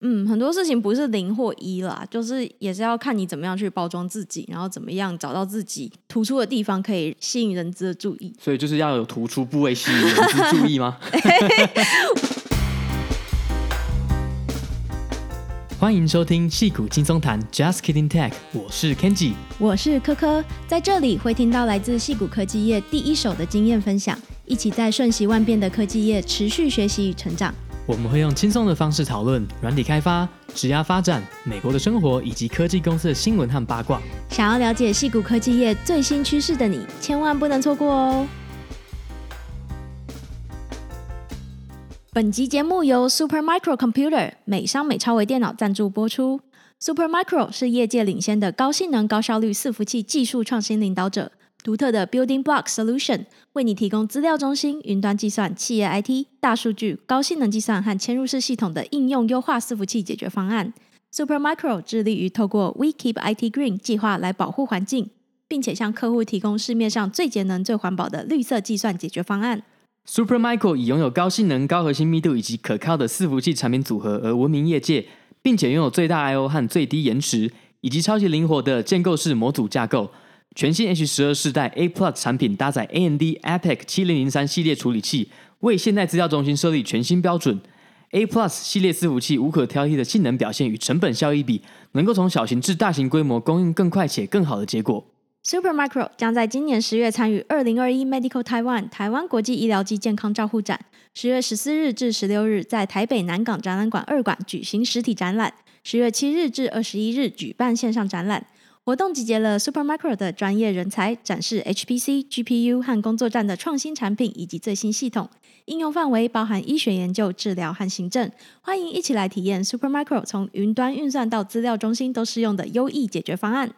嗯，很多事情不是零或一啦，就是也是要看你怎么样去包装自己，然后怎么样找到自己突出的地方，可以吸引人资的注意。所以就是要有突出部位吸引人资注意吗？欢迎收听戏骨轻松谈，Just Kidding Tech，我是 Kenji，我是科科，在这里会听到来自戏骨科技业第一手的经验分享，一起在瞬息万变的科技业持续学习与成长。我们会用轻松的方式讨论软体开发、职涯发展、美国的生活以及科技公司的新闻和八卦。想要了解矽谷科技业最新趋势的你，千万不能错过哦！本集节目由 Supermicro Computer 美商美超微电脑赞助播出。Supermicro 是业界领先的高性能、高效率伺服器技术创新领导者。独特的 Building Block Solution 为你提供资料中心、云端计算、企业 IT、大数据、高性能计算和嵌入式系统的应用优化伺服器解决方案。Supermicro 致力于透过 We Keep IT Green 计划来保护环境，并且向客户提供市面上最节能、最环保的绿色计算解决方案。Supermicro 以拥有高性能、高核心密度以及可靠的伺服器产品组合而闻名业界，并且拥有最大 I/O 和最低延迟，以及超级灵活的建构式模组架构。全新 H 十二世代 A Plus 产品搭载 AMD EPYC 七零零三系列处理器，为现代资料中心设立全新标准。A Plus 系列伺服器无可挑剔的性能表现与成本效益比，能够从小型至大型规模供应更快且更好的结果。Supermicro 将在今年十月参与二零二一 Medical Taiwan 台湾国际医疗暨健康照护展，十月十四日至十六日在台北南港展览馆二馆举行实体展览，十月七日至二十一日举办线上展览。活动集结了 Supermicro 的专业人才，展示 HPC、GPU 和工作站的创新产品以及最新系统。应用范围包含医学研究、治疗和行政。欢迎一起来体验 Supermicro 从云端运算到资料中心都适用的优异解决方案。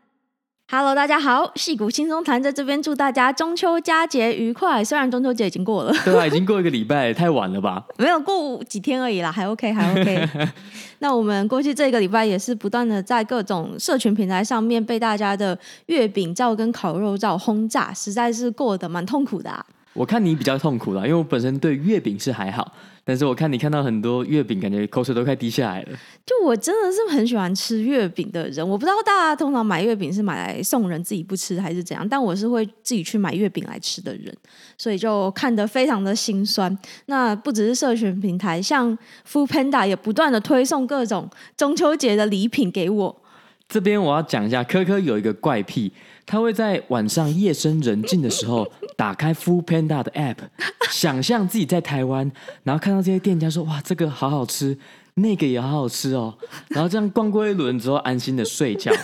Hello，大家好，戏骨轻松谈在这边祝大家中秋佳节愉快。虽然中秋节已经过了，对啊，已经过一个礼拜，太晚了吧？没有过几天而已啦，还 OK，还 OK。那我们过去这个礼拜也是不断的在各种社群平台上面被大家的月饼照跟烤肉照轰炸，实在是过得蛮痛苦的啊。我看你比较痛苦啦，因为我本身对月饼是还好。但是我看你看到很多月饼，感觉口水都快滴下来了。就我真的是很喜欢吃月饼的人，我不知道大家通常买月饼是买来送人，自己不吃还是怎样。但我是会自己去买月饼来吃的人，所以就看得非常的心酸。那不只是社群平台，像 Foodpanda 也不断的推送各种中秋节的礼品给我。这边我要讲一下，科科有一个怪癖。他会在晚上夜深人静的时候打开 Foodpanda 的 App，想象自己在台湾，然后看到这些店家说：“哇，这个好好吃，那个也好好吃哦。”然后这样逛过一轮之后，安心的睡觉。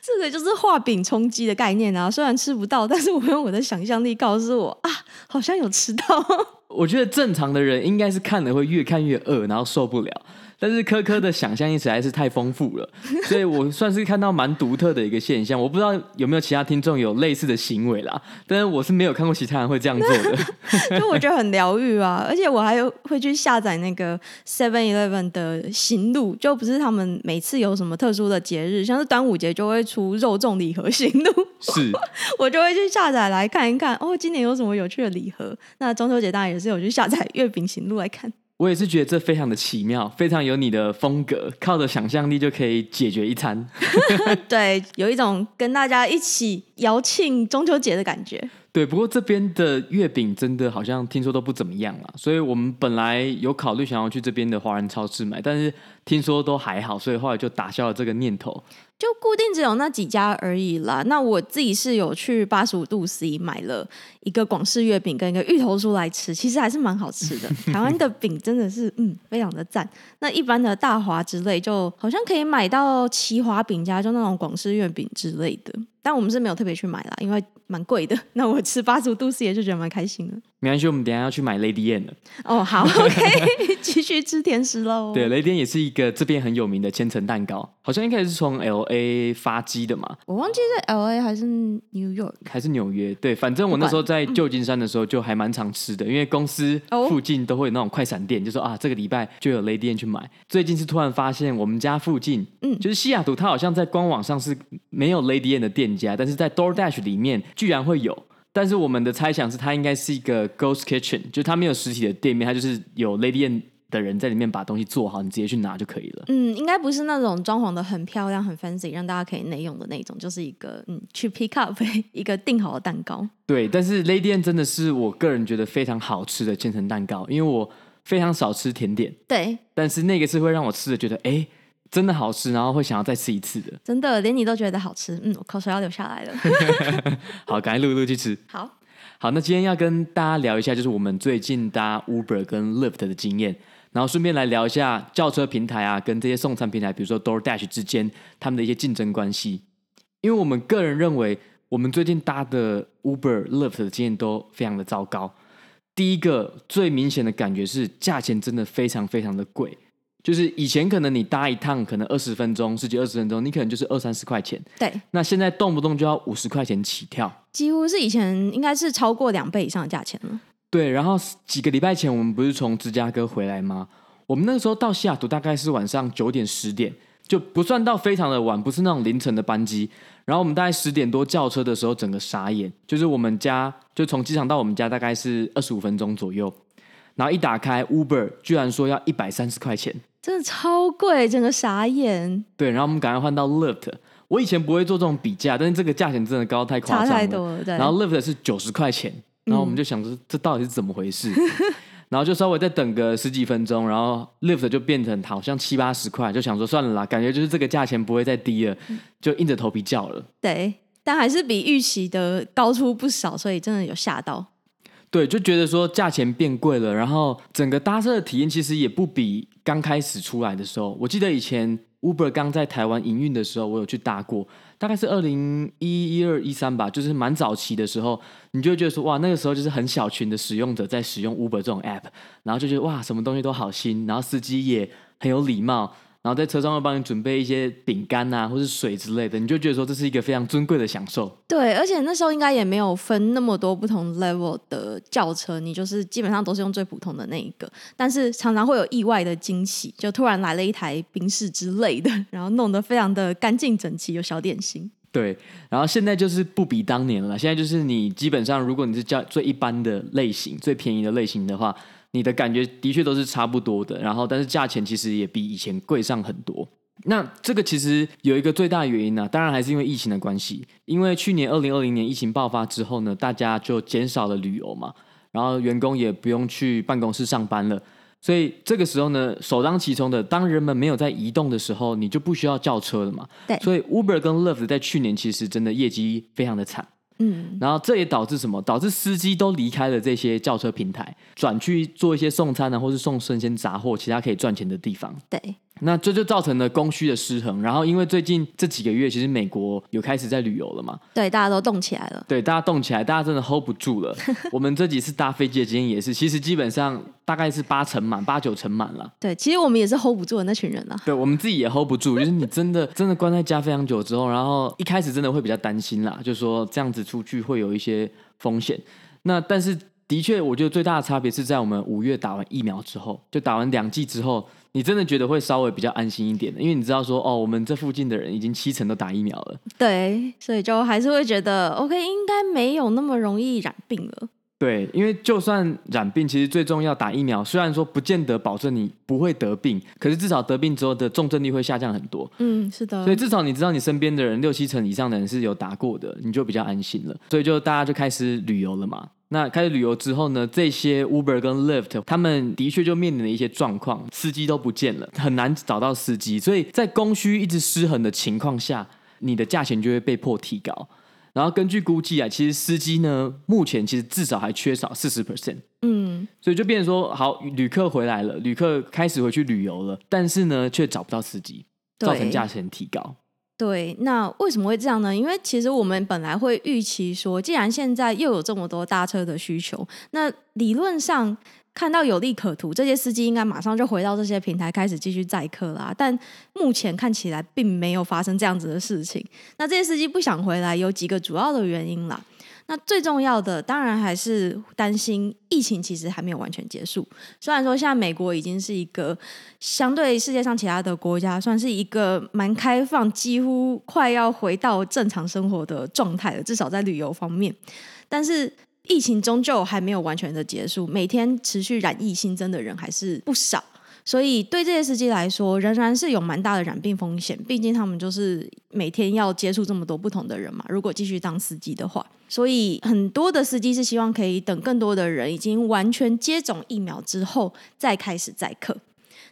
这个就是画饼充饥的概念啊！虽然吃不到，但是我用我的想象力告诉我啊，好像有吃到。我觉得正常的人应该是看了会越看越饿，然后受不了。但是科科的想象力实在是太丰富了，所以我算是看到蛮独特的一个现象。我不知道有没有其他听众有类似的行为啦，但是我是没有看过其他人会这样做的。就我觉得很疗愈啊，而且我还会去下载那个 Seven Eleven 的行路，就不是他们每次有什么特殊的节日，像是端午节就会出肉粽礼盒行路，是我就会去下载来看一看。哦，今年有什么有趣的礼盒？那中秋节当然也是有去下载月饼行路来看。我也是觉得这非常的奇妙，非常有你的风格，靠着想象力就可以解决一餐。对，有一种跟大家一起摇庆中秋节的感觉。对，不过这边的月饼真的好像听说都不怎么样了，所以我们本来有考虑想要去这边的华人超市买，但是听说都还好，所以后来就打消了这个念头。就固定只有那几家而已啦。那我自己是有去八十五度 C 买了一个广式月饼跟一个芋头酥来吃，其实还是蛮好吃的。台湾的饼真的是嗯非常的赞。那一般的大华之类，就好像可以买到奇华饼家，就那种广式月饼之类的。但我们是没有特别去买啦，因为蛮贵的。那我吃八十五度 C 也就觉得蛮开心的。没关系，我们等一下要去买雷迪宴了。哦，好，OK，继续吃甜食喽。对，雷迪宴也是一个这边很有名的千层蛋糕，好像一开始是从 LA 发迹的嘛。我忘记是 LA 还是 New York 还是纽约。对，反正我那时候在旧金山的时候就还蛮常吃的，嗯、因为公司附近都会有那种快闪店，就说啊，这个礼拜就有雷迪宴去买。最近是突然发现我们家附近，嗯，就是西雅图，它好像在官网上是没有雷迪宴的店家。但是在 DoorDash 里面居然会有，但是我们的猜想是它应该是一个 Ghost Kitchen，就它没有实体的店面，它就是有 Lady N 的的人在里面把东西做好，你直接去拿就可以了。嗯，应该不是那种装潢的很漂亮、很 fancy，让大家可以内用的那种，就是一个嗯，去 pick up 一个订好的蛋糕。对，但是 Lady M 真的是我个人觉得非常好吃的千层蛋糕，因为我非常少吃甜点。对，但是那个是会让我吃的觉得哎，真的好吃，然后会想要再吃一次的。真的，连你都觉得好吃，嗯，我口水要流下来了。好，赶快录一录去吃。好。好，那今天要跟大家聊一下，就是我们最近搭 Uber 跟 Lyft 的经验，然后顺便来聊一下轿车平台啊，跟这些送餐平台，比如说 DoorDash 之间他们的一些竞争关系。因为我们个人认为，我们最近搭的 Uber、Lyft 的经验都非常的糟糕。第一个最明显的感觉是，价钱真的非常非常的贵。就是以前可能你搭一趟可能二十分钟，十几二十分钟，你可能就是二三十块钱。对。那现在动不动就要五十块钱起跳，几乎是以前应该是超过两倍以上的价钱了。对。然后几个礼拜前我们不是从芝加哥回来吗？我们那个时候到西雅图大概是晚上九点十点，就不算到非常的晚，不是那种凌晨的班机。然后我们大概十点多叫车的时候，整个傻眼，就是我们家就从机场到我们家大概是二十五分钟左右，然后一打开 Uber 居然说要一百三十块钱。真的超贵，整个傻眼。对，然后我们赶快换到 Lyft。我以前不会做这种比价，但是这个价钱真的高太夸张了。差太多了，对。然后 Lyft 是九十块钱，然后我们就想说这到底是怎么回事？嗯、然后就稍微再等个十几分钟，然后 Lyft 就变成好像七八十块，就想说算了啦，感觉就是这个价钱不会再低了，就硬着头皮叫了。对，但还是比预期的高出不少，所以真的有吓到。对，就觉得说价钱变贵了，然后整个搭车的体验其实也不比。刚开始出来的时候，我记得以前 Uber 刚在台湾营运的时候，我有去搭过，大概是二零一一二一三吧，就是蛮早期的时候，你就会觉得说，哇，那个时候就是很小群的使用者在使用 Uber 这种 app，然后就觉得哇，什么东西都好新，然后司机也很有礼貌。然后在车上会帮你准备一些饼干啊，或是水之类的，你就觉得说这是一个非常尊贵的享受。对，而且那时候应该也没有分那么多不同 level 的轿车，你就是基本上都是用最普通的那一个。但是常常会有意外的惊喜，就突然来了一台宾士之类的，然后弄得非常的干净整齐，有小点心。对，然后现在就是不比当年了。现在就是你基本上，如果你是叫最一般的类型、最便宜的类型的话。你的感觉的确都是差不多的，然后但是价钱其实也比以前贵上很多。那这个其实有一个最大的原因呢、啊，当然还是因为疫情的关系。因为去年二零二零年疫情爆发之后呢，大家就减少了旅游嘛，然后员工也不用去办公室上班了，所以这个时候呢，首当其冲的，当人们没有在移动的时候，你就不需要叫车了嘛。对，所以 Uber 跟 Lyft 在去年其实真的业绩非常的惨。嗯，然后这也导致什么？导致司机都离开了这些轿车平台，转去做一些送餐啊，或是送生鲜杂货，其他可以赚钱的地方。对。那这就造成了供需的失衡，然后因为最近这几个月，其实美国有开始在旅游了嘛，对，大家都动起来了，对，大家动起来，大家真的 hold 不住了。我们这几次搭飞机的经验也是，其实基本上大概是八成满，八九成满了。对，其实我们也是 hold 不住的那群人啊。对，我们自己也 hold 不住，就是你真的真的关在家非常久之后，然后一开始真的会比较担心啦，就是说这样子出去会有一些风险。那但是的确，我觉得最大的差别是在我们五月打完疫苗之后，就打完两剂之后。你真的觉得会稍微比较安心一点的，因为你知道说，哦，我们这附近的人已经七成都打疫苗了。对，所以就还是会觉得，OK，应该没有那么容易染病了。对，因为就算染病，其实最重要打疫苗，虽然说不见得保证你不会得病，可是至少得病之后的重症率会下降很多。嗯，是的。所以至少你知道你身边的人六七成以上的人是有打过的，你就比较安心了。所以就大家就开始旅游了嘛。那开始旅游之后呢，这些 Uber 跟 Lyft 他们的确就面临了一些状况，司机都不见了，很难找到司机，所以在供需一直失衡的情况下，你的价钱就会被迫提高。然后根据估计啊，其实司机呢，目前其实至少还缺少四十 percent，嗯，所以就变成说，好，旅客回来了，旅客开始回去旅游了，但是呢，却找不到司机，造成价钱提高。对，那为什么会这样呢？因为其实我们本来会预期说，既然现在又有这么多搭车的需求，那理论上看到有利可图，这些司机应该马上就回到这些平台开始继续载客啦。但目前看起来并没有发生这样子的事情。那这些司机不想回来，有几个主要的原因啦。那最重要的当然还是担心疫情其实还没有完全结束。虽然说现在美国已经是一个相对世界上其他的国家算是一个蛮开放，几乎快要回到正常生活的状态了，至少在旅游方面。但是疫情终究还没有完全的结束，每天持续染疫新增的人还是不少。所以对这些司机来说，仍然是有蛮大的染病风险。毕竟他们就是每天要接触这么多不同的人嘛。如果继续当司机的话，所以很多的司机是希望可以等更多的人已经完全接种疫苗之后，再开始载客。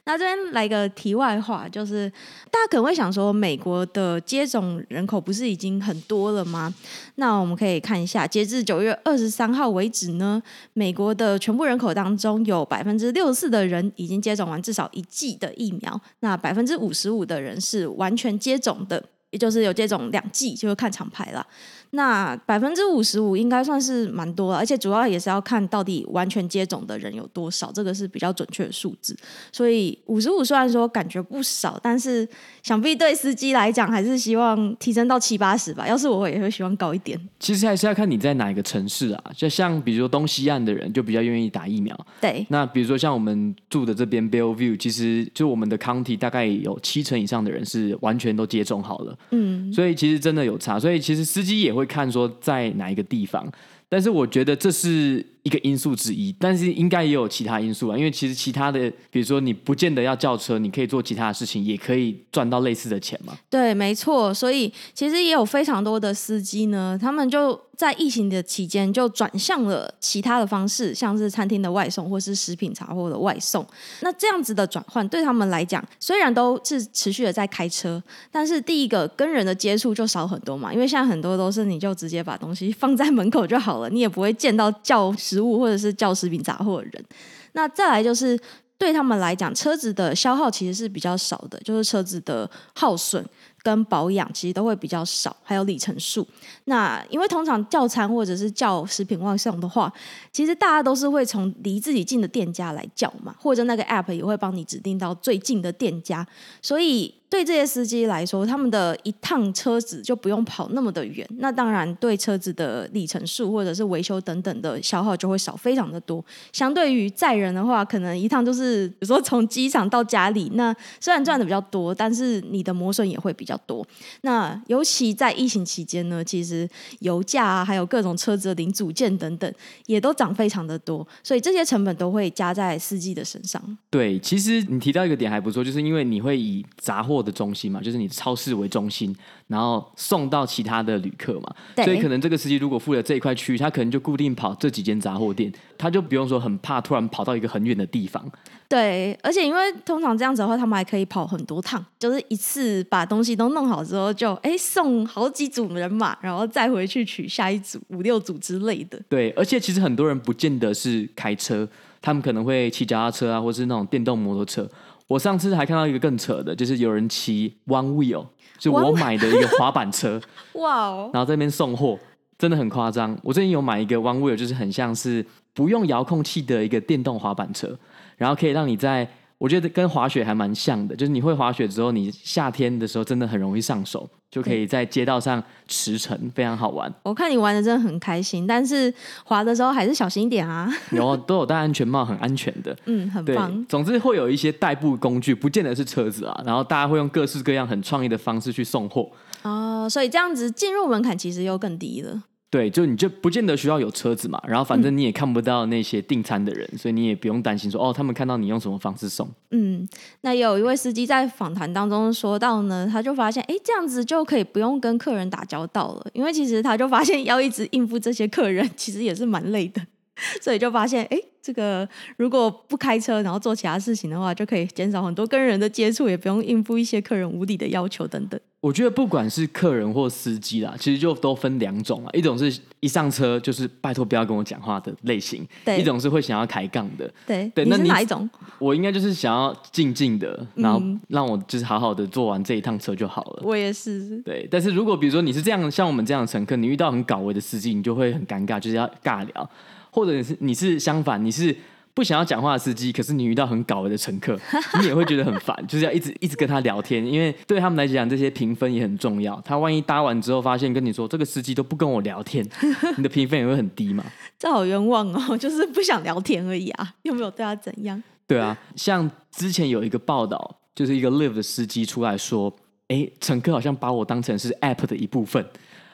那这边来个题外话，就是大家可能会想说，美国的接种人口不是已经很多了吗？那我们可以看一下，截至九月二十三号为止呢，美国的全部人口当中有百分之六十四的人已经接种完至少一剂的疫苗，那百分之五十五的人是完全接种的，也就是有接种两剂，就是看厂牌了。那百分之五十五应该算是蛮多了，而且主要也是要看到底完全接种的人有多少，这个是比较准确的数字。所以五十五虽然说感觉不少，但是想必对司机来讲还是希望提升到七八十吧。要是我也会希望高一点。其实还是要看你在哪一个城市啊，就像比如说东西岸的人就比较愿意打疫苗。对。那比如说像我们住的这边 Bellevue，其实就我们的 County 大概有七成以上的人是完全都接种好了。嗯。所以其实真的有差，所以其实司机也会。看说在哪一个地方，但是我觉得这是一个因素之一，但是应该也有其他因素啊，因为其实其他的，比如说你不见得要叫车，你可以做其他的事情，也可以赚到类似的钱嘛。对，没错，所以其实也有非常多的司机呢，他们就在疫情的期间就转向了其他的方式，像是餐厅的外送或是食品茶货的外送。那这样子的转换对他们来讲，虽然都是持续的在开车，但是第一个跟人的接触就少很多嘛，因为现在很多都是你就直接把东西放在门口就好了，你也不会见到叫食物或者是叫食品杂货的人。那再来就是对他们来讲，车子的消耗其实是比较少的，就是车子的耗损跟保养其实都会比较少，还有里程数。那因为通常叫餐或者是叫食品外送的话，其实大家都是会从离自己近的店家来叫嘛，或者那个 app 也会帮你指定到最近的店家，所以。对这些司机来说，他们的一趟车子就不用跑那么的远，那当然对车子的里程数或者是维修等等的消耗就会少非常的多。相对于载人的话，可能一趟就是比如说从机场到家里，那虽然赚的比较多，但是你的磨损也会比较多。那尤其在疫情期间呢，其实油价啊，还有各种车子的零组件等等，也都涨非常的多，所以这些成本都会加在司机的身上。对，其实你提到一个点还不错，就是因为你会以杂货的中心嘛，就是你超市为中心，然后送到其他的旅客嘛，所以可能这个司机如果负责这一块区域，他可能就固定跑这几间杂货店，他就不用说很怕突然跑到一个很远的地方。对，而且因为通常这样子的话，他们还可以跑很多趟，就是一次把东西都弄好之后就，就哎送好几组人马，然后再回去取下一组五六组之类的。对，而且其实很多人不见得是开车，他们可能会骑脚踏车啊，或是那种电动摩托车。我上次还看到一个更扯的，就是有人骑 One Wheel，就我买的一个滑板车，哇哦，然后在那边送货，真的很夸张。我最近有买一个 One Wheel，就是很像是不用遥控器的一个电动滑板车，然后可以让你在。我觉得跟滑雪还蛮像的，就是你会滑雪之后，你夏天的时候真的很容易上手，就可以在街道上驰骋，非常好玩。我看你玩的真的很开心，但是滑的时候还是小心一点啊。有，都有戴安全帽，很安全的。嗯，很棒。对，总之会有一些代步工具，不见得是车子啊，然后大家会用各式各样很创意的方式去送货。哦，所以这样子进入门槛其实又更低了。对，就你就不见得需要有车子嘛，然后反正你也看不到那些订餐的人，嗯、所以你也不用担心说哦，他们看到你用什么方式送。嗯，那有一位司机在访谈当中说到呢，他就发现，哎，这样子就可以不用跟客人打交道了，因为其实他就发现要一直应付这些客人，其实也是蛮累的，所以就发现，哎，这个如果不开车，然后做其他事情的话，就可以减少很多跟人的接触，也不用应付一些客人无理的要求等等。我觉得不管是客人或司机啦，其实就都分两种啊。一种是一上车就是拜托不要跟我讲话的类型，对；一种是会想要抬杠的，对。对，那你哪一种？我应该就是想要静静的，然后让我就是好好的坐完这一趟车就好了。我也是。对，但是如果比如说你是这样，像我们这样的乘客，你遇到很搞维的司机，你就会很尴尬，就是要尬聊；或者是你是相反，你是。不想要讲话的司机，可是你遇到很搞的乘客，你也会觉得很烦，就是要一直一直跟他聊天，因为对他们来讲，这些评分也很重要。他万一搭完之后发现跟你说这个司机都不跟我聊天，你的评分也会很低嘛？这好冤枉哦，就是不想聊天而已啊，又没有对他怎样。对啊，像之前有一个报道，就是一个 Live 的司机出来说，哎，乘客好像把我当成是 App 的一部分，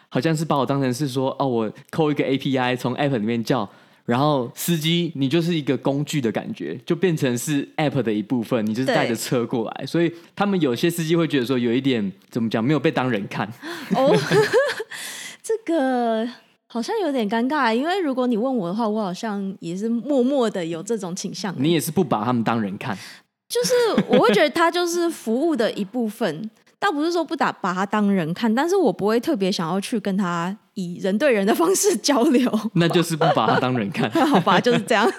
好像是把我当成是说，哦，我扣一个 API 从 App 里面叫。然后司机你就是一个工具的感觉，就变成是 app 的一部分，你就是带着车过来，所以他们有些司机会觉得说有一点怎么讲，没有被当人看。哦，这个好像有点尴尬，因为如果你问我的话，我好像也是默默的有这种倾向。你也是不把他们当人看，就是我会觉得他就是服务的一部分。倒不是说不打把他当人看，但是我不会特别想要去跟他以人对人的方式交流。那就是不把他当人看，好吧，就是这样。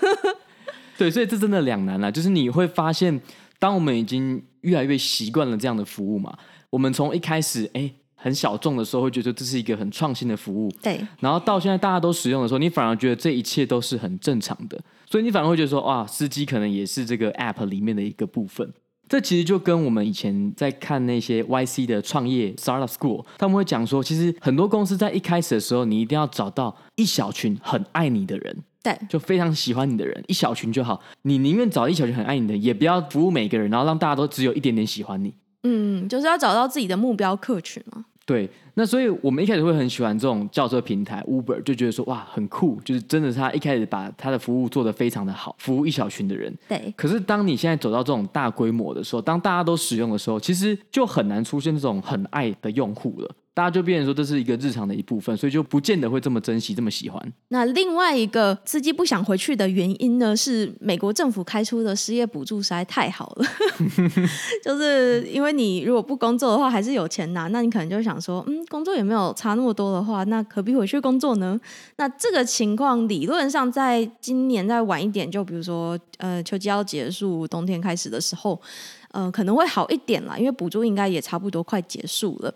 对，所以这真的两难了。就是你会发现，当我们已经越来越习惯了这样的服务嘛，我们从一开始哎很小众的时候会觉得这是一个很创新的服务，对。然后到现在大家都使用的时候，你反而觉得这一切都是很正常的，所以你反而会觉得说，哇，司机可能也是这个 app 里面的一个部分。这其实就跟我们以前在看那些 YC 的创业 Startup School，他们会讲说，其实很多公司在一开始的时候，你一定要找到一小群很爱你的人，对，就非常喜欢你的人，一小群就好。你宁愿找一小群很爱你的人，也不要服务每个人，然后让大家都只有一点点喜欢你。嗯，就是要找到自己的目标客群嘛。对，那所以我们一开始会很喜欢这种轿车平台 Uber，就觉得说哇很酷，就是真的是他一开始把他的服务做得非常的好，服务一小群的人。对。可是当你现在走到这种大规模的时候，当大家都使用的时候，其实就很难出现这种很爱的用户了。大家就变成说这是一个日常的一部分，所以就不见得会这么珍惜、这么喜欢。那另外一个司机不想回去的原因呢，是美国政府开出的失业补助实在太好了，就是因为你如果不工作的话，还是有钱拿，那你可能就想说，嗯，工作也没有差那么多的话，那何必回去工作呢？那这个情况理论上在今年再晚一点，就比如说呃秋季要结束，冬天开始的时候，呃可能会好一点啦，因为补助应该也差不多快结束了。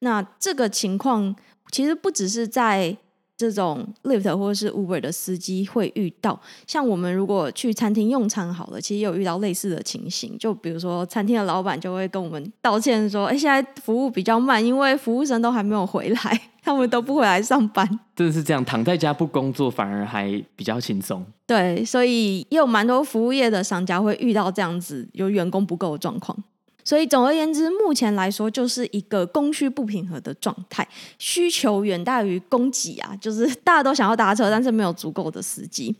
那这个情况其实不只是在这种 Lyft 或者是 Uber 的司机会遇到，像我们如果去餐厅用餐好了，其实也有遇到类似的情形。就比如说，餐厅的老板就会跟我们道歉说：“哎，现在服务比较慢，因为服务生都还没有回来，他们都不回来上班。”真的是这样，躺在家不工作反而还比较轻松。对，所以也有蛮多服务业的商家会遇到这样子有员工不够的状况。所以总而言之，目前来说就是一个供需不平衡的状态，需求远大于供给啊，就是大家都想要搭车，但是没有足够的司机。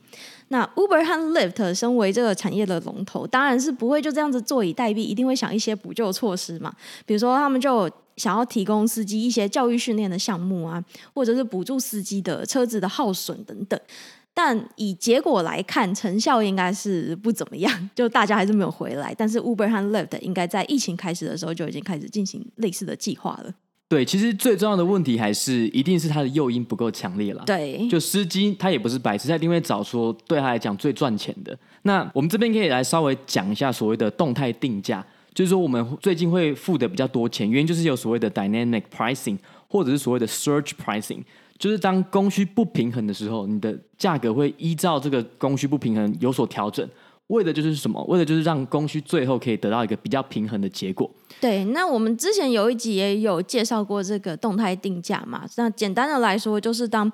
那 Uber 和 Lyft 身为这个产业的龙头，当然是不会就这样子坐以待毙，一定会想一些补救措施嘛。比如说，他们就想要提供司机一些教育训练的项目啊，或者是补助司机的车子的耗损等等。但以结果来看，成效应该是不怎么样，就大家还是没有回来。但是 Uber 和 Lyft 应该在疫情开始的时候就已经开始进行类似的计划了。对，其实最重要的问题还是一定是它的诱因不够强烈了。对，就司机他也不是白痴，他一定会找说对他来讲最赚钱的。那我们这边可以来稍微讲一下所谓的动态定价，就是说我们最近会付的比较多钱，原因就是有所谓的 dynamic pricing，或者是所谓的 surge pricing。就是当供需不平衡的时候，你的价格会依照这个供需不平衡有所调整，为的就是什么？为的就是让供需最后可以得到一个比较平衡的结果。对，那我们之前有一集也有介绍过这个动态定价嘛。那简单的来说，就是当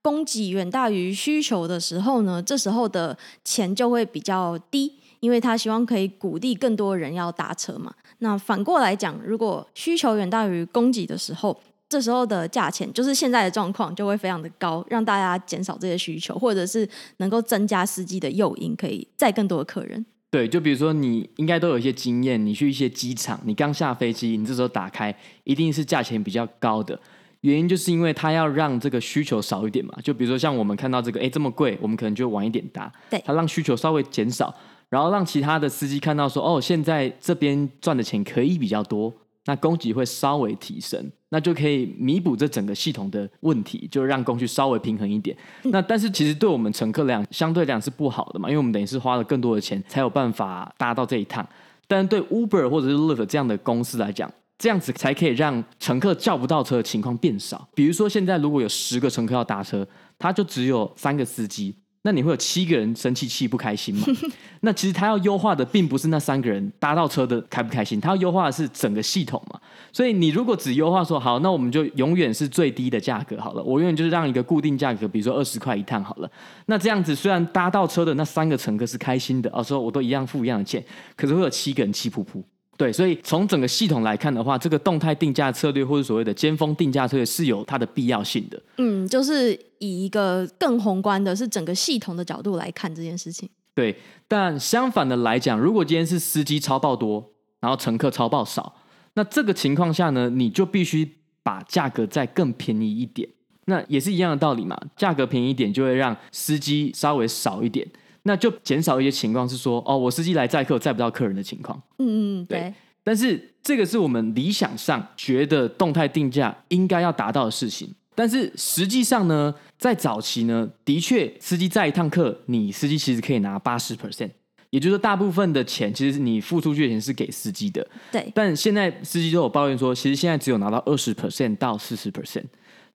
供给远大于需求的时候呢，这时候的钱就会比较低，因为他希望可以鼓励更多人要搭车嘛。那反过来讲，如果需求远大于供给的时候，这时候的价钱就是现在的状况，就会非常的高，让大家减少这些需求，或者是能够增加司机的诱因，可以载更多的客人。对，就比如说你应该都有一些经验，你去一些机场，你刚下飞机，你这时候打开，一定是价钱比较高的，原因就是因为它要让这个需求少一点嘛。就比如说像我们看到这个，哎，这么贵，我们可能就晚一点搭。对，它让需求稍微减少，然后让其他的司机看到说，哦，现在这边赚的钱可以比较多。那供给会稍微提升，那就可以弥补这整个系统的问题，就让供需稍微平衡一点。那但是其实对我们乘客来讲，相对来讲是不好的嘛，因为我们等于是花了更多的钱才有办法搭到这一趟。但是对 Uber 或者是 Lyft 这样的公司来讲，这样子才可以让乘客叫不到车的情况变少。比如说现在如果有十个乘客要搭车，他就只有三个司机。那你会有七个人生气气不开心吗？那其实他要优化的并不是那三个人搭到车的开不开心，他要优化的是整个系统嘛。所以你如果只优化说好，那我们就永远是最低的价格好了，我永远就是让一个固定价格，比如说二十块一趟好了。那这样子虽然搭到车的那三个乘客是开心的，哦，说我都一样付一样的钱，可是会有七个人气噗噗。对，所以从整个系统来看的话，这个动态定价策略或者所谓的尖峰定价策略是有它的必要性的。嗯，就是以一个更宏观的，是整个系统的角度来看这件事情。对，但相反的来讲，如果今天是司机超报多，然后乘客超报少，那这个情况下呢，你就必须把价格再更便宜一点。那也是一样的道理嘛，价格便宜一点就会让司机稍微少一点。那就减少一些情况是说，哦，我司机来载客载不到客人的情况。嗯嗯，对。对，但是这个是我们理想上觉得动态定价应该要达到的事情。但是实际上呢，在早期呢，的确司机载一趟客，你司机其实可以拿八十 percent，也就是说大部分的钱其实你付出去的钱是给司机的。对。但现在司机都有抱怨说，其实现在只有拿到二十 percent 到四十 percent。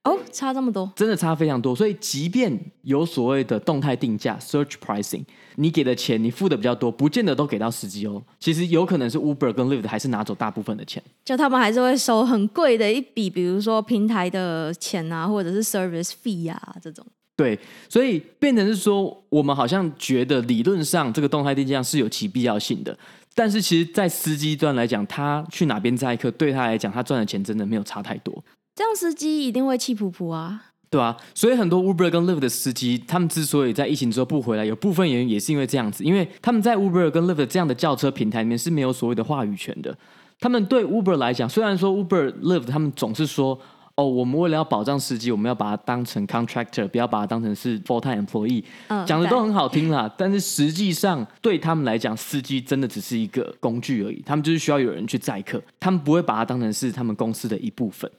哦，差这么多，真的差非常多。所以，即便有所谓的动态定价 （search pricing），你给的钱，你付的比较多，不见得都给到司机哦。其实有可能是 Uber 跟 Lyft 还是拿走大部分的钱，就他们还是会收很贵的一笔，比如说平台的钱啊，或者是 service fee 啊这种。对，所以变成是说，我们好像觉得理论上这个动态定价是有其必要性的，但是其实，在司机端来讲，他去哪边载客，对他来讲，他赚的钱真的没有差太多。这样司机一定会气噗噗啊，对啊，所以很多 Uber 跟 Lyft 的司机，他们之所以在疫情之后不回来，有部分原因也是因为这样子，因为他们在 Uber 跟 Lyft 这样的轿车平台里面是没有所谓的话语权的。他们对 Uber 来讲，虽然说 Uber、Lyft 他们总是说，哦，我们为了要保障司机，我们要把它当成 contractor，不要把它当成是 full time employee，嗯，讲的都很好听啦。但是实际上对他们来讲，司机真的只是一个工具而已，他们就是需要有人去载客，他们不会把它当成是他们公司的一部分。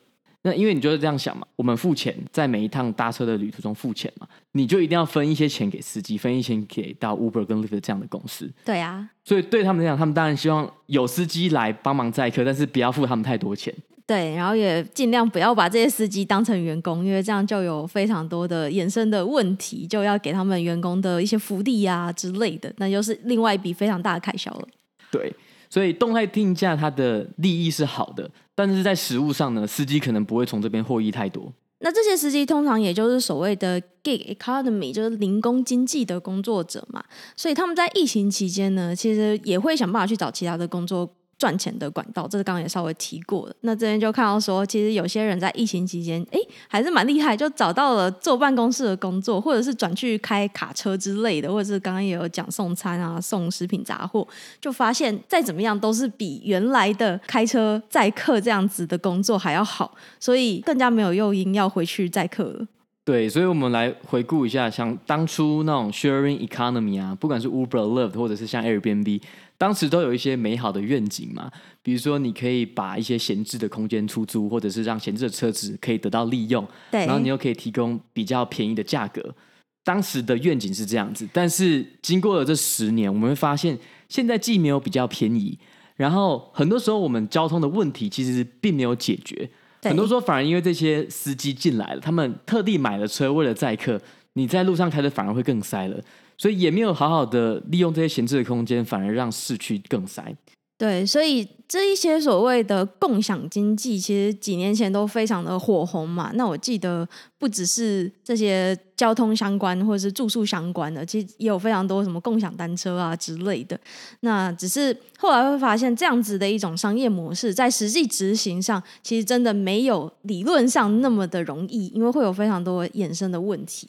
那因为你就是这样想嘛，我们付钱在每一趟搭车的旅途中付钱嘛，你就一定要分一些钱给司机，分一些钱给到 Uber 跟 Lyft 这样的公司。对啊，所以对他们来讲，他们当然希望有司机来帮忙载客，但是不要付他们太多钱。对，然后也尽量不要把这些司机当成员工，因为这样就有非常多的衍生的问题，就要给他们员工的一些福利啊之类的，那就是另外一笔非常大的开销了。对。所以动态定价它的利益是好的，但是在实物上呢，司机可能不会从这边获益太多。那这些司机通常也就是所谓的 gig economy，就是零工经济的工作者嘛，所以他们在疫情期间呢，其实也会想办法去找其他的工作。赚钱的管道，这是刚刚也稍微提过的。那这边就看到说，其实有些人在疫情期间，哎，还是蛮厉害，就找到了坐办公室的工作，或者是转去开卡车之类的，或者是刚刚也有讲送餐啊、送食品杂货，就发现再怎么样都是比原来的开车载客这样子的工作还要好，所以更加没有诱因要回去载客了。对，所以我们来回顾一下，像当初那种 sharing economy 啊，不管是 Uber、Lyft，或者是像 Airbnb。当时都有一些美好的愿景嘛，比如说你可以把一些闲置的空间出租，或者是让闲置的车子可以得到利用，对，然后你又可以提供比较便宜的价格。当时的愿景是这样子，但是经过了这十年，我们会发现现在既没有比较便宜，然后很多时候我们交通的问题其实并没有解决，很多时候反而因为这些司机进来了，他们特地买了车为了载客，你在路上开的反而会更塞了。所以也没有好好的利用这些闲置的空间，反而让市区更塞。对，所以这一些所谓的共享经济，其实几年前都非常的火红嘛。那我记得不只是这些交通相关或者是住宿相关的，其实也有非常多什么共享单车啊之类的。那只是后来会发现，这样子的一种商业模式，在实际执行上，其实真的没有理论上那么的容易，因为会有非常多衍生的问题。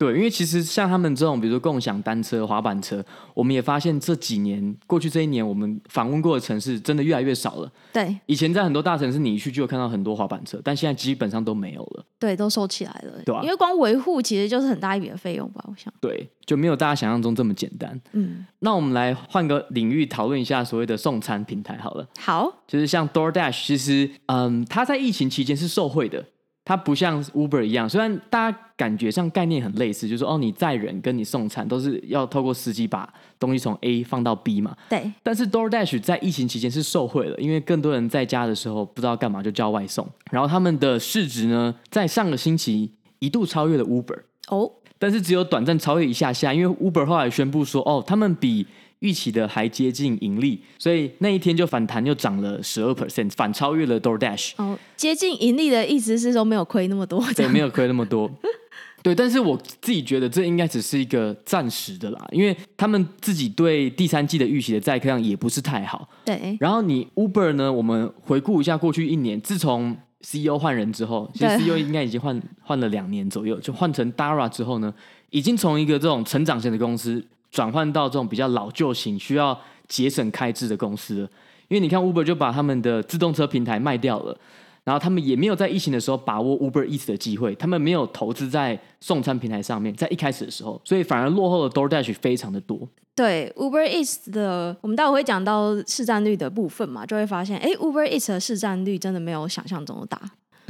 对，因为其实像他们这种，比如说共享单车、滑板车，我们也发现这几年过去这一年，我们访问过的城市真的越来越少了。对，以前在很多大城市，你一去就有看到很多滑板车，但现在基本上都没有了。对，都收起来了。对啊，因为光维护其实就是很大一笔的费用吧，我想。对，就没有大家想象中这么简单。嗯，那我们来换个领域讨论一下所谓的送餐平台好了。好，就是像 DoorDash，其实嗯，它在疫情期间是受惠的。它不像 Uber 一样，虽然大家感觉上概念很类似，就是说哦，你载人跟你送餐都是要透过司机把东西从 A 放到 B 嘛。对。但是 DoorDash 在疫情期间是受惠了，因为更多人在家的时候不知道干嘛就叫外送，然后他们的市值呢，在上个星期一度超越了 Uber。哦。但是只有短暂超越一下下，因为 Uber 后来宣布说，哦，他们比预期的还接近盈利，所以那一天就反弹又涨了十二 percent，反超越了 DoorDash。哦，接近盈利的意思是说没有亏那么多，对，没有亏那么多。对，但是我自己觉得这应该只是一个暂时的啦，因为他们自己对第三季的预期的载客量也不是太好。对。然后你 Uber 呢？我们回顾一下过去一年，自从 CEO 换人之后，其实 CEO 应该已经换换了两年左右，就换成 Dara 之后呢，已经从一个这种成长型的公司转换到这种比较老旧型、需要节省开支的公司了。因为你看 Uber 就把他们的自动车平台卖掉了。然后他们也没有在疫情的时候把握 Uber Eats 的机会，他们没有投资在送餐平台上面，在一开始的时候，所以反而落后的 DoorDash 非常的多。对 Uber Eats 的，我们待会会讲到市占率的部分嘛，就会发现，哎，Uber Eats 的市占率真的没有想象中的大。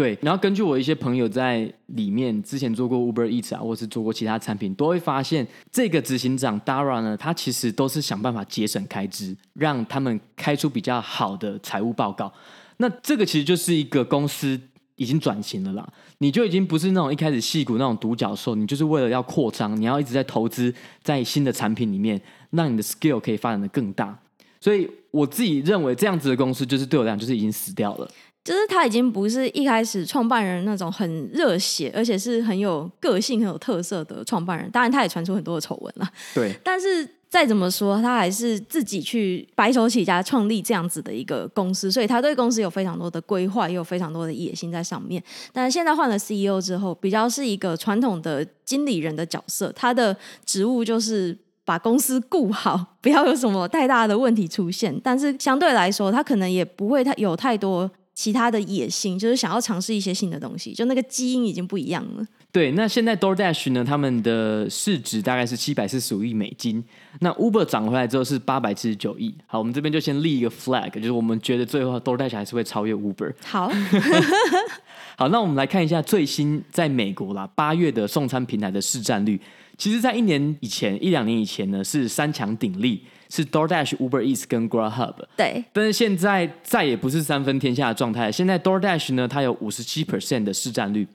对，然后根据我一些朋友在里面之前做过 Uber Eats 啊，或是做过其他产品，都会发现这个执行长 Dara 呢，他其实都是想办法节省开支，让他们开出比较好的财务报告。那这个其实就是一个公司已经转型了啦，你就已经不是那种一开始戏骨那种独角兽，你就是为了要扩张，你要一直在投资在新的产品里面，让你的 skill 可以发展得更大。所以我自己认为这样子的公司，就是对我来讲就是已经死掉了。就是他已经不是一开始创办人那种很热血，而且是很有个性、很有特色的创办人。当然，他也传出很多的丑闻了。对，但是。再怎么说，他还是自己去白手起家创立这样子的一个公司，所以他对公司有非常多的规划，也有非常多的野心在上面。但是现在换了 CEO 之后，比较是一个传统的经理人的角色，他的职务就是把公司顾好，不要有什么太大的问题出现。但是相对来说，他可能也不会太有太多其他的野心，就是想要尝试一些新的东西，就那个基因已经不一样了。对，那现在 DoorDash 呢？他们的市值大概是七百四十五亿美金。那 Uber 涨回来之后是八百七十九亿。好，我们这边就先立一个 flag，就是我们觉得最后 DoorDash 还是会超越 Uber。好，好，那我们来看一下最新在美国啦，八月的送餐平台的市占率。其实，在一年以前、一两年以前呢，是三强鼎立，是 DoorDash、Uber Eats 跟 Grubhub。对。但是现在再也不是三分天下的状态。现在 DoorDash 呢，它有五十七 percent 的市占率。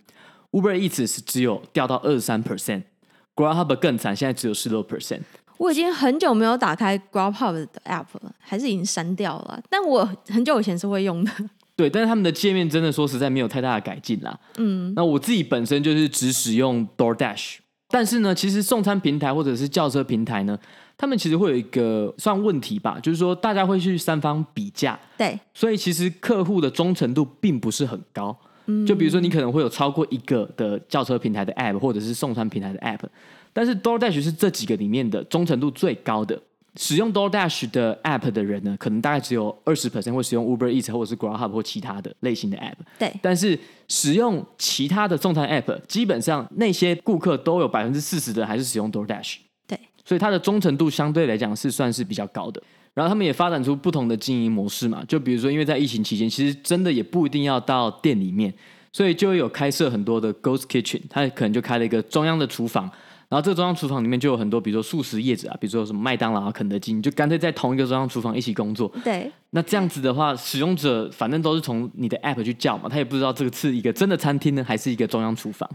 Uber Eats 是只有掉到二十三 percent，Grubhub 更惨，现在只有十六 percent。我已经很久没有打开 Grubhub 的 app 了，还是已经删掉了。但我很久以前是会用的。对，但是他们的界面真的说实在没有太大的改进啦。嗯，那我自己本身就是只使用 DoorDash，但是呢，其实送餐平台或者是叫车平台呢，他们其实会有一个算问题吧，就是说大家会去三方比价，对，所以其实客户的忠诚度并不是很高。嗯就比如说，你可能会有超过一个的轿车平台的 App，或者是送餐平台的 App，但是 DoorDash 是这几个里面的忠诚度最高的。使用 DoorDash 的 App 的人呢，可能大概只有二十 percent 会使用 Uber Eats 或者是 Grubhub 或其他的类型的 App。对。但是使用其他的送餐 App，基本上那些顾客都有百分之四十的人还是使用 DoorDash。对。所以它的忠诚度相对来讲是算是比较高的。然后他们也发展出不同的经营模式嘛，就比如说，因为在疫情期间，其实真的也不一定要到店里面，所以就有开设很多的 Ghost Kitchen，他可能就开了一个中央的厨房，然后这个中央厨房里面就有很多，比如说素食业者啊，比如说什么麦当劳啊、肯德基，你就干脆在同一个中央厨房一起工作。对。那这样子的话，使用者反正都是从你的 App 去叫嘛，他也不知道这个是一个真的餐厅呢，还是一个中央厨房。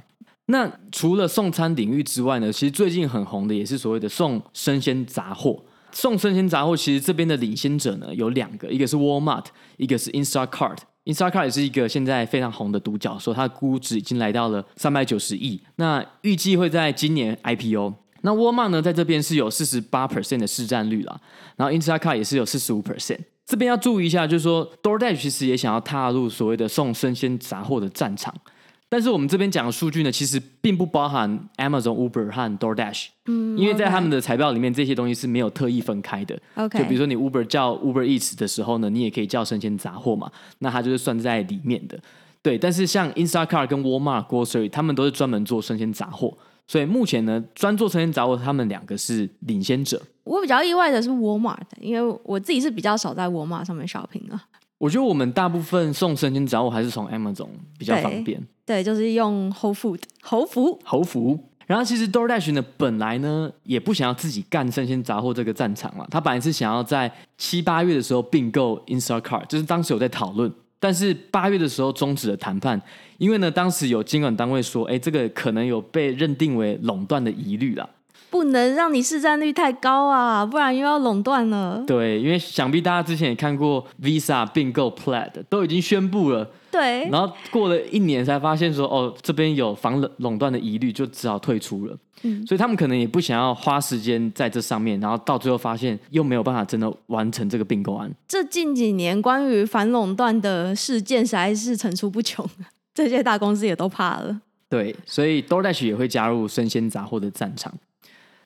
那除了送餐领域之外呢，其实最近很红的也是所谓的送生鲜杂货。送生鲜杂货，其实这边的领先者呢有两个，一个是 Walmart，一个是 Instacart。Instacart 也是一个现在非常红的独角兽，它的估值已经来到了三百九十亿，那预计会在今年 IPO。那 Walmart 呢，在这边是有四十八 percent 的市占率啦，然后 Instacart 也是有四十五 percent。这边要注意一下，就是说 DoorDash 其实也想要踏入所谓的送生鲜杂货的战场。但是我们这边讲的数据呢，其实并不包含 Amazon、Uber 和 DoorDash，嗯，因为在他们的财报里面，这些东西是没有特意分开的。OK，就比如说你 Uber 叫 Uber Eats 的时候呢，你也可以叫生鲜杂货嘛，那它就是算在里面的。对，但是像 Instacart 跟 Walmart Grocery，他们都是专门做生鲜杂货，所以目前呢，专做生鲜杂货，他们两个是领先者。我比较意外的是 Walmart，因为我自己是比较少在 Walmart 上面 shopping 啊。我觉得我们大部分送生鲜杂货还是从 Amazon 比较方便。对，就是用 Whole Food 猴福猴福。然后其实 DoorDash 呢，本来呢也不想要自己干生鲜杂货这个战场了，他本来是想要在七八月的时候并购 Instacart，就是当时有在讨论，但是八月的时候终止了谈判，因为呢当时有监管单位说，哎，这个可能有被认定为垄断的疑虑啦。不能让你市占率太高啊，不然又要垄断了。对，因为想必大家之前也看过 Visa 并购 Plaid，都已经宣布了。对。然后过了一年才发现说，哦，这边有防垄断的疑虑，就只好退出了。嗯。所以他们可能也不想要花时间在这上面，然后到最后发现又没有办法真的完成这个并购案。这近几年关于反垄断的事件实在是层出不穷，这些大公司也都怕了。对，所以 DoorDash 也会加入生鲜杂货的战场。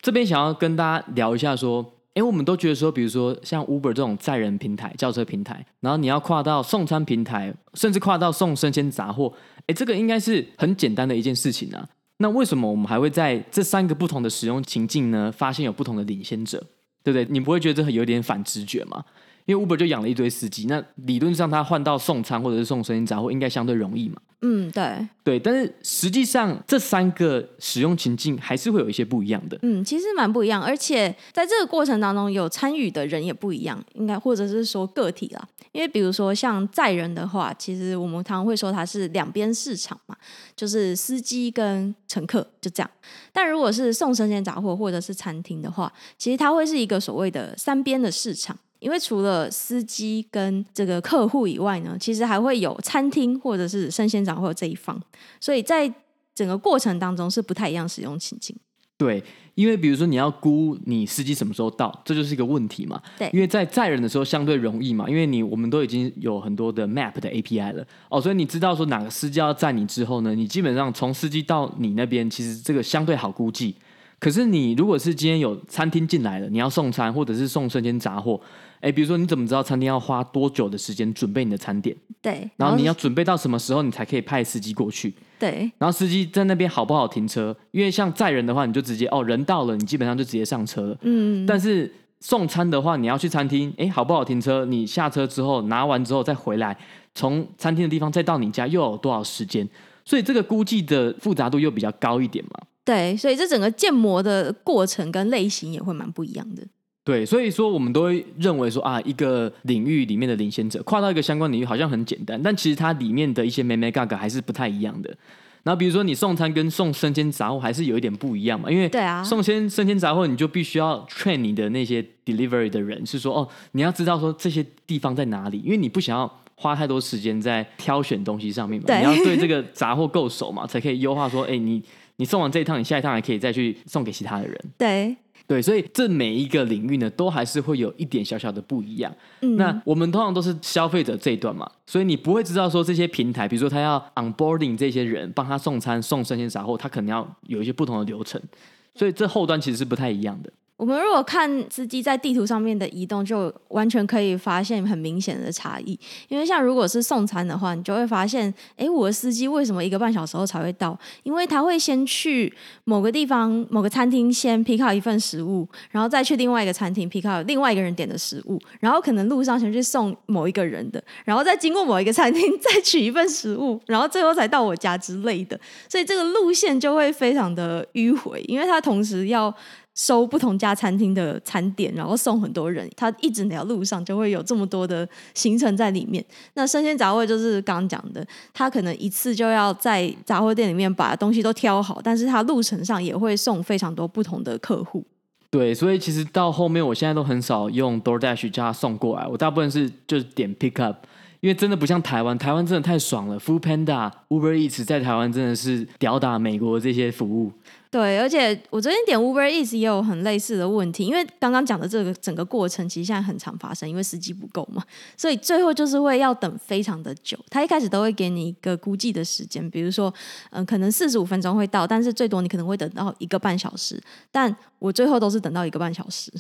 这边想要跟大家聊一下，说，哎，我们都觉得说，比如说像 Uber 这种载人平台、轿车平台，然后你要跨到送餐平台，甚至跨到送生鲜杂货，哎，这个应该是很简单的一件事情啊。那为什么我们还会在这三个不同的使用情境呢，发现有不同的领先者，对不对？你不会觉得这有点反直觉吗？因为 Uber 就养了一堆司机，那理论上他换到送餐或者是送生鲜杂货，应该相对容易嘛？嗯，对，对，但是实际上这三个使用情境还是会有一些不一样的。嗯，其实蛮不一样，而且在这个过程当中有参与的人也不一样，应该或者是说个体啦。因为比如说像载人的话，其实我们常常会说它是两边市场嘛，就是司机跟乘客就这样。但如果是送生鲜杂货或者是餐厅的话，其实它会是一个所谓的三边的市场。因为除了司机跟这个客户以外呢，其实还会有餐厅或者是生鲜长会有这一方，所以在整个过程当中是不太一样使用情境。对，因为比如说你要估你司机什么时候到，这就是一个问题嘛。对，因为在载人的时候相对容易嘛，因为你我们都已经有很多的 Map 的 API 了哦，所以你知道说哪个司机要载你之后呢，你基本上从司机到你那边，其实这个相对好估计。可是你如果是今天有餐厅进来了，你要送餐或者是送生鲜杂货。哎，比如说，你怎么知道餐厅要花多久的时间准备你的餐点？对，然后你要准备到什么时候，你才可以派司机过去？对，然后司机在那边好不好停车？因为像载人的话，你就直接哦，人到了，你基本上就直接上车了。嗯，但是送餐的话，你要去餐厅，哎，好不好停车？你下车之后拿完之后再回来，从餐厅的地方再到你家又有多少时间？所以这个估计的复杂度又比较高一点嘛。对，所以这整个建模的过程跟类型也会蛮不一样的。对，所以说我们都会认为说啊，一个领域里面的领先者跨到一个相关领域好像很简单，但其实它里面的一些眉眉角角还是不太一样的。然后比如说你送餐跟送生鲜杂货还是有一点不一样嘛，因为对啊，送鲜生鲜杂货你就必须要 train 你的那些 delivery 的人，是说哦，你要知道说这些地方在哪里，因为你不想要花太多时间在挑选东西上面嘛，你要对这个杂货够熟嘛，才可以优化说，哎，你你送完这一趟，你下一趟还可以再去送给其他的人。对。对，所以这每一个领域呢，都还是会有一点小小的不一样。嗯，那我们通常都是消费者这一段嘛，所以你不会知道说这些平台，比如说他要 onboarding 这些人，帮他送餐、送生鲜杂货，他可能要有一些不同的流程，所以这后端其实是不太一样的。我们如果看司机在地图上面的移动，就完全可以发现很明显的差异。因为像如果是送餐的话，你就会发现，哎，我的司机为什么一个半小时后才会到？因为他会先去某个地方、某个餐厅先 pick up 一份食物，然后再去另外一个餐厅 pick up 另外一个人点的食物，然后可能路上先去送某一个人的，然后再经过某一个餐厅 再取一份食物，然后最后才到我家之类的。所以这个路线就会非常的迂回，因为他同时要。收不同家餐厅的餐点，然后送很多人，他一整条路上就会有这么多的行程在里面。那生鲜杂货就是刚刚讲的，他可能一次就要在杂货店里面把东西都挑好，但是他路程上也会送非常多不同的客户。对，所以其实到后面，我现在都很少用 DoorDash 叫他送过来，我大部分是就是点 Pick Up，因为真的不像台湾，台湾真的太爽了，Food Panda、Uber Eats 在台湾真的是吊打美国这些服务。对，而且我昨天点 Uber Eats 也有很类似的问题，因为刚刚讲的这个整个过程其实现在很常发生，因为司机不够嘛，所以最后就是会要等非常的久。他一开始都会给你一个估计的时间，比如说，嗯、可能四十五分钟会到，但是最多你可能会等到一个半小时，但我最后都是等到一个半小时。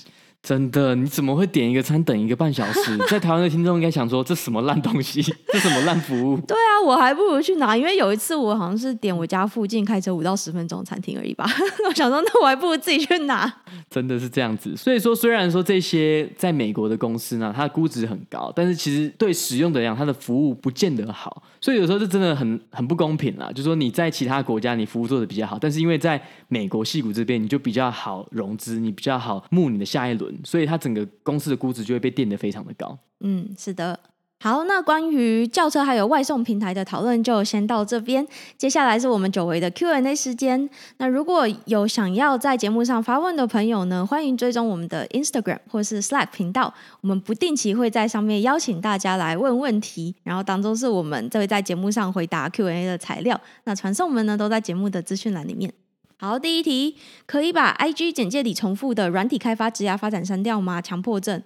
真的，你怎么会点一个餐等一个半小时？在台湾的听众应该想说，这什么烂东西，这什么烂服务？对啊，我还不如去拿，因为有一次我好像是点我家附近开车五到十分钟的餐厅而已吧。我想说，那我还不如自己去拿。真的是这样子，所以说虽然说这些在美国的公司呢，它的估值很高，但是其实对使用的人，它的服务不见得好。所以有时候这真的很很不公平啦。就说你在其他国家你服务做的比较好，但是因为在美国戏骨这边你就比较好融资，你比较好募你的下一轮，所以它整个公司的估值就会被垫得非常的高。嗯，是的。好，那关于轿车还有外送平台的讨论就先到这边。接下来是我们久违的 Q&A 时间。那如果有想要在节目上发问的朋友呢，欢迎追踪我们的 Instagram 或是 Slack 频道。我们不定期会在上面邀请大家来问问题，然后当中是我们这会在节目上回答 Q&A 的材料。那传送门呢都在节目的资讯栏里面。好，第一题，可以把 IG 简介里重复的软体开发职涯发展删掉吗？强迫症。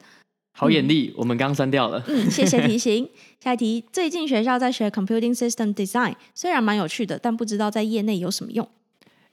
好眼力，嗯、我们刚删掉了。嗯，谢谢提醒。下一题，最近学校在学 Computing System Design，虽然蛮有趣的，但不知道在业内有什么用。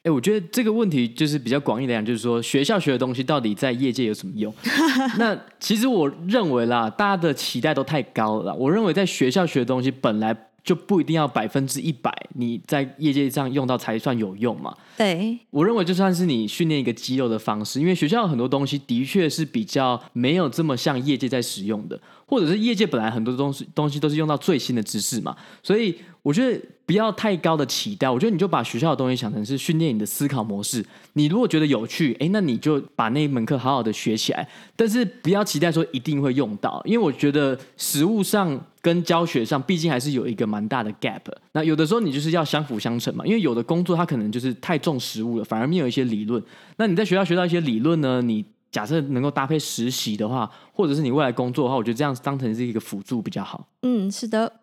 哎，我觉得这个问题就是比较广义的讲，就是说学校学的东西到底在业界有什么用？那其实我认为啦，大家的期待都太高了。我认为在学校学的东西本来。就不一定要百分之一百，你在业界上用到才算有用嘛？对，我认为就算是你训练一个肌肉的方式，因为学校有很多东西的确是比较没有这么像业界在使用的，或者是业界本来很多东西东西都是用到最新的知识嘛，所以我觉得不要太高的期待，我觉得你就把学校的东西想成是训练你的思考模式，你如果觉得有趣，诶，那你就把那一门课好好的学起来，但是不要期待说一定会用到，因为我觉得实物上。跟教学上，毕竟还是有一个蛮大的 gap。那有的时候你就是要相辅相成嘛，因为有的工作它可能就是太重实务了，反而没有一些理论。那你在学校学到一些理论呢？你假设能够搭配实习的话，或者是你未来工作的话，我觉得这样当成是一个辅助比较好。嗯，是的。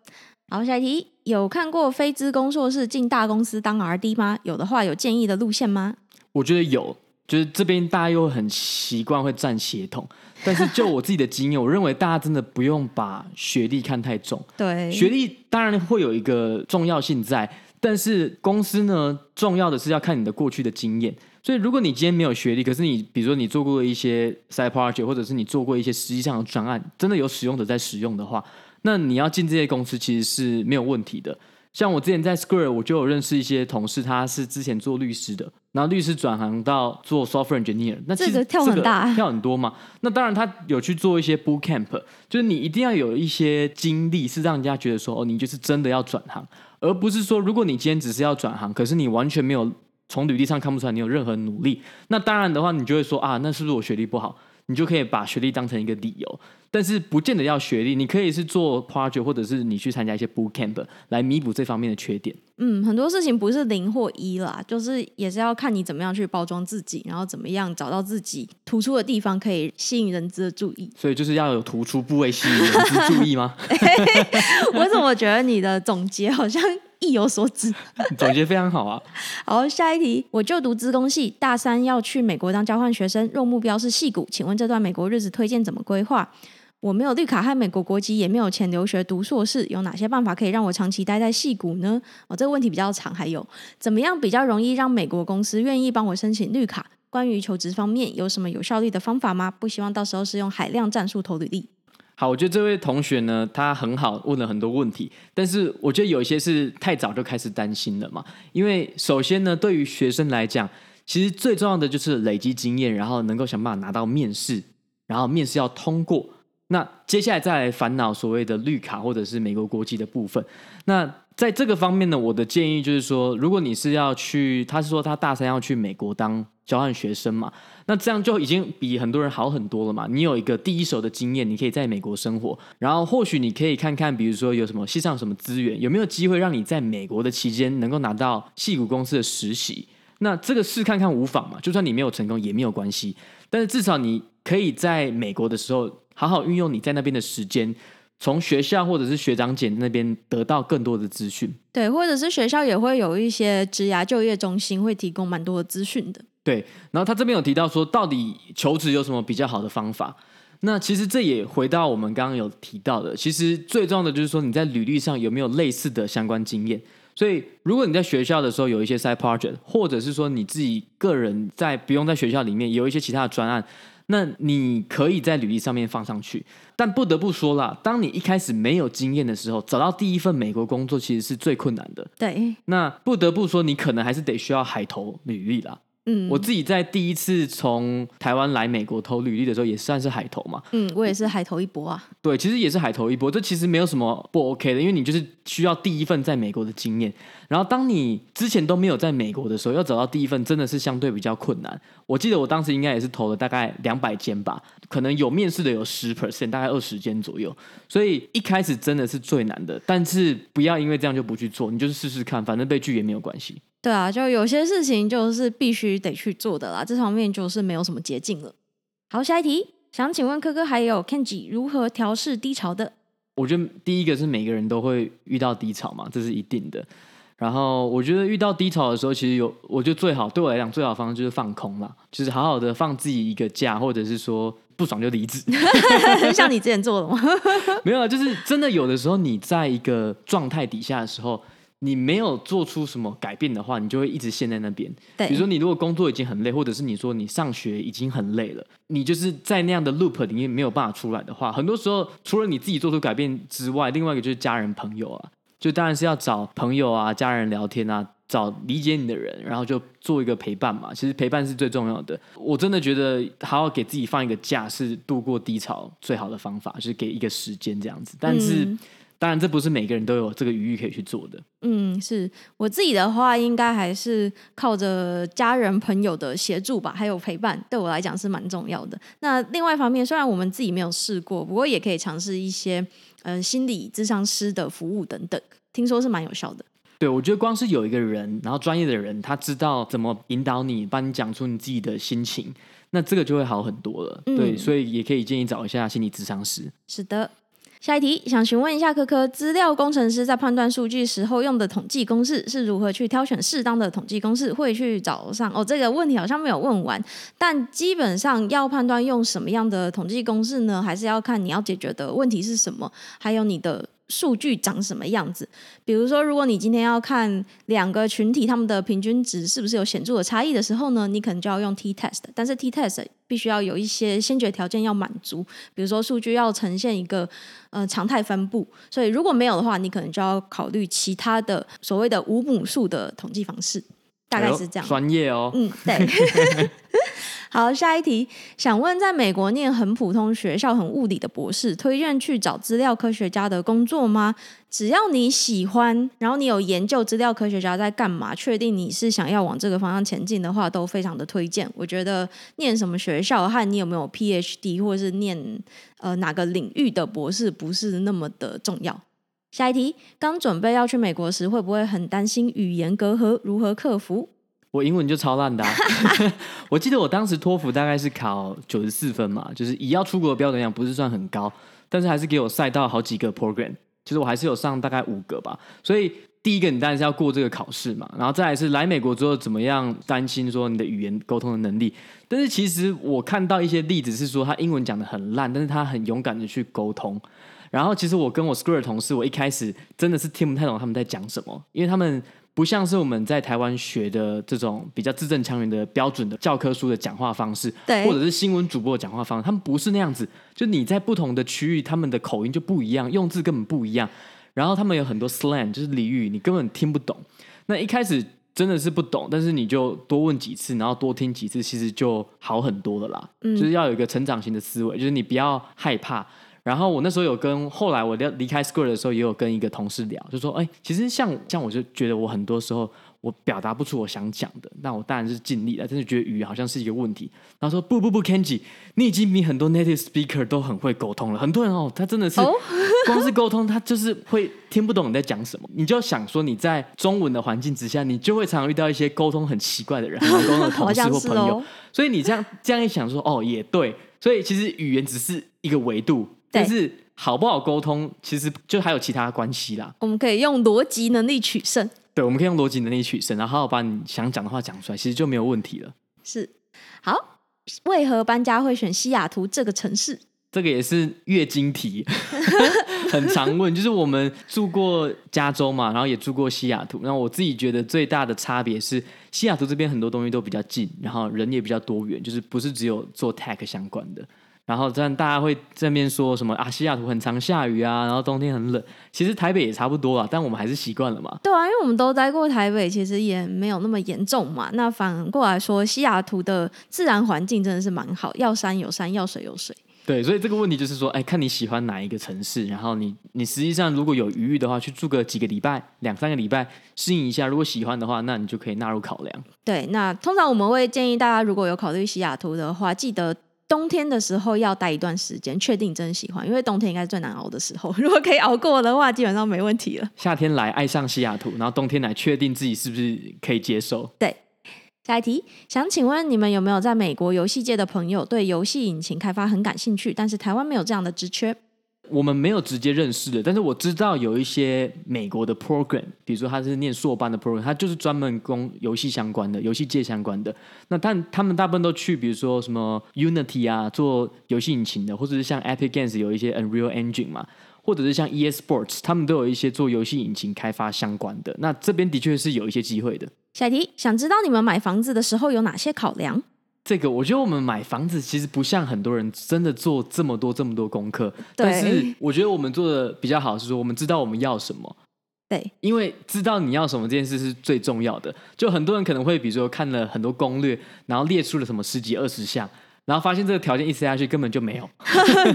好，下一题，有看过非资工硕士进大公司当 RD 吗？有的话，有建议的路线吗？我觉得有。就是这边大家又很习惯会站协同，但是就我自己的经验，我认为大家真的不用把学历看太重。对，学历当然会有一个重要性在，但是公司呢，重要的是要看你的过去的经验。所以如果你今天没有学历，可是你比如说你做过一些 side project，或者是你做过一些实际上的专案，真的有使用者在使用的话，那你要进这些公司其实是没有问题的。像我之前在 Square，我就有认识一些同事，他是之前做律师的，然后律师转行到做 software engineer，那其实这个跳很大，跳很多嘛。那当然他有去做一些 boot camp，就是你一定要有一些经历，是让人家觉得说哦，你就是真的要转行，而不是说如果你今天只是要转行，可是你完全没有从履历上看不出来你有任何努力，那当然的话，你就会说啊，那是不是我学历不好？你就可以把学历当成一个理由，但是不见得要学历，你可以是做 project，或者是你去参加一些 boot camp 来弥补这方面的缺点。嗯，很多事情不是零或一啦，就是也是要看你怎么样去包装自己，然后怎么样找到自己突出的地方，可以吸引人资的注意。所以就是要有突出部位吸引人资注意吗？我怎么觉得你的总结好像？意有所指，总结非常好啊！好，下一题，我就读资工系，大三要去美国当交换学生，若目标是戏谷，请问这段美国日子推荐怎么规划？我没有绿卡和美国国籍，也没有钱留学读硕士，有哪些办法可以让我长期待在戏谷呢？哦，这个问题比较长，还有怎么样比较容易让美国公司愿意帮我申请绿卡？关于求职方面，有什么有效率的方法吗？不希望到时候是用海量战术投履历。好，我觉得这位同学呢，他很好，问了很多问题，但是我觉得有一些是太早就开始担心了嘛。因为首先呢，对于学生来讲，其实最重要的就是累积经验，然后能够想办法拿到面试，然后面试要通过。那接下来再来烦恼所谓的绿卡或者是美国国籍的部分。那在这个方面呢，我的建议就是说，如果你是要去，他是说他大三要去美国当交换学生嘛。那这样就已经比很多人好很多了嘛。你有一个第一手的经验，你可以在美国生活，然后或许你可以看看，比如说有什么系上什么资源，有没有机会让你在美国的期间能够拿到戏骨公司的实习。那这个试看看无妨嘛，就算你没有成功也没有关系。但是至少你可以在美国的时候好好运用你在那边的时间，从学校或者是学长姐那边得到更多的资讯。对，或者是学校也会有一些职涯就业中心会提供蛮多的资讯的。对，然后他这边有提到说，到底求职有什么比较好的方法？那其实这也回到我们刚刚有提到的，其实最重要的就是说你在履历上有没有类似的相关经验。所以如果你在学校的时候有一些 side project，或者是说你自己个人在不用在学校里面有一些其他的专案，那你可以在履历上面放上去。但不得不说啦，当你一开始没有经验的时候，找到第一份美国工作其实是最困难的。对，那不得不说，你可能还是得需要海投履历啦。嗯，我自己在第一次从台湾来美国投履历的时候，也算是海投嘛。嗯，我也是海投一波啊。对，其实也是海投一波，这其实没有什么不 OK 的，因为你就是需要第一份在美国的经验。然后当你之前都没有在美国的时候，要找到第一份真的是相对比较困难。我记得我当时应该也是投了大概两百间吧，可能有面试的有十 percent，大概二十间左右。所以一开始真的是最难的，但是不要因为这样就不去做，你就是试试看，反正被拒也没有关系。对啊，就有些事情就是必须得去做的啦，这方面就是没有什么捷径了。好，下一题，想请问科科还有 Kenji 如何调试低潮的？我觉得第一个是每个人都会遇到低潮嘛，这是一定的。然后我觉得遇到低潮的时候，其实有，我觉得最好对我来讲最好的方式就是放空啦，就是好好的放自己一个假，或者是说不爽就离职，像你之前做的吗？没有啊，就是真的有的时候你在一个状态底下的时候。你没有做出什么改变的话，你就会一直陷在那边。对，比如说你如果工作已经很累，或者是你说你上学已经很累了，你就是在那样的 loop 里面没有办法出来的话，很多时候除了你自己做出改变之外，另外一个就是家人朋友啊，就当然是要找朋友啊、家人聊天啊，找理解你的人，然后就做一个陪伴嘛。其实陪伴是最重要的。我真的觉得好好给自己放一个假是度过低潮最好的方法，就是给一个时间这样子。但是。嗯当然，这不是每个人都有这个余裕可以去做的。嗯，是我自己的话，应该还是靠着家人朋友的协助吧，还有陪伴，对我来讲是蛮重要的。那另外一方面，虽然我们自己没有试过，不过也可以尝试一些呃心理咨商师的服务等等，听说是蛮有效的。对，我觉得光是有一个人，然后专业的人，他知道怎么引导你，帮你讲出你自己的心情，那这个就会好很多了。嗯、对，所以也可以建议找一下心理咨商师。是的。下一题，想询问一下科科，资料工程师在判断数据时候用的统计公式是如何去挑选适当的统计公式？会去找上哦？这个问题好像没有问完，但基本上要判断用什么样的统计公式呢？还是要看你要解决的问题是什么，还有你的。数据长什么样子？比如说，如果你今天要看两个群体他们的平均值是不是有显著的差异的时候呢，你可能就要用 t-test。但是 t-test 必须要有一些先决条件要满足，比如说数据要呈现一个呃常态分布。所以如果没有的话，你可能就要考虑其他的所谓的无母数的统计方式，大概是这样。专业哦，嗯，对。好，下一题，想问，在美国念很普通学校、很物理的博士，推荐去找资料科学家的工作吗？只要你喜欢，然后你有研究资料科学家在干嘛，确定你是想要往这个方向前进的话，都非常的推荐。我觉得念什么学校和你有没有 PhD 或是念呃哪个领域的博士，不是那么的重要。下一题，刚准备要去美国时，会不会很担心语言隔阂？如何克服？我英文就超烂的啊，我记得我当时托福大概是考九十四分嘛，就是以要出国的标准来讲，不是算很高，但是还是给我赛到好几个 program，其实我还是有上大概五个吧。所以第一个你当然是要过这个考试嘛，然后再来是来美国之后怎么样，担心说你的语言沟通的能力。但是其实我看到一些例子是说他英文讲的很烂，但是他很勇敢的去沟通。然后其实我跟我 Square 的同事，我一开始真的是听不太懂他们在讲什么，因为他们。不像是我们在台湾学的这种比较字正腔圆的标准的教科书的讲话方式，对，或者是新闻主播的讲话方式，他们不是那样子。就你在不同的区域，他们的口音就不一样，用字根本不一样。然后他们有很多 slang，就是俚语，你根本听不懂。那一开始真的是不懂，但是你就多问几次，然后多听几次，其实就好很多了啦。嗯，就是要有一个成长型的思维，就是你不要害怕。然后我那时候有跟后来我要离开 Square 的时候，也有跟一个同事聊，就说：“哎，其实像像我就觉得我很多时候我表达不出我想讲的，那我当然是尽力了，但是觉得语言好像是一个问题。”然后说：“不不不，Kenji，你已经比很多 native speaker 都很会沟通了。很多人哦，他真的是光是沟通，他就是会听不懂你在讲什么。你就想说你在中文的环境之下，你就会常常遇到一些沟通很奇怪的人，很难沟通的同事或朋友。所以你这样这样一想说，哦，也对。所以其实语言只是一个维度。”但是好不好沟通，其实就还有其他关系啦。我们可以用逻辑能力取胜。对，我们可以用逻辑能力取胜，然后把你想讲的话讲出来，其实就没有问题了。是，好，为何搬家会选西雅图这个城市？这个也是月经题，很常问。就是我们住过加州嘛，然后也住过西雅图。然后我自己觉得最大的差别是，西雅图这边很多东西都比较近，然后人也比较多元，就是不是只有做 tech 相关的。然后这样大家会正面说什么啊？西雅图很常下雨啊，然后冬天很冷。其实台北也差不多啊，但我们还是习惯了嘛。对啊，因为我们都待过台北，其实也没有那么严重嘛。那反过来说，西雅图的自然环境真的是蛮好，要山有山，要水有水。对，所以这个问题就是说，哎，看你喜欢哪一个城市，然后你你实际上如果有余裕的话，去住个几个礼拜，两三个礼拜，适应一下。如果喜欢的话，那你就可以纳入考量。对，那通常我们会建议大家，如果有考虑西雅图的话，记得冬天的时候要待一段时间，确定真的喜欢，因为冬天应该是最难熬的时候。如果可以熬过的话，基本上没问题了。夏天来爱上西雅图，然后冬天来确定自己是不是可以接受。对。下一题，想请问你们有没有在美国游戏界的朋友对游戏引擎开发很感兴趣，但是台湾没有这样的职缺？我们没有直接认识的，但是我知道有一些美国的 program，比如说他是念硕班的 program，他就是专门攻游戏相关的、游戏界相关的。那但他们大部分都去，比如说什么 Unity 啊，做游戏引擎的，或者是像 Epic Games 有一些 Unreal Engine 嘛，或者是像 Esports，他们都有一些做游戏引擎开发相关的。那这边的确是有一些机会的。下一题，想知道你们买房子的时候有哪些考量？这个我觉得我们买房子其实不像很多人真的做这么多这么多功课，但是我觉得我们做的比较好是说我们知道我们要什么，对，因为知道你要什么这件事是最重要的。就很多人可能会比如说看了很多攻略，然后列出了什么十几二十项。然后发现这个条件一塞下去根本就没有，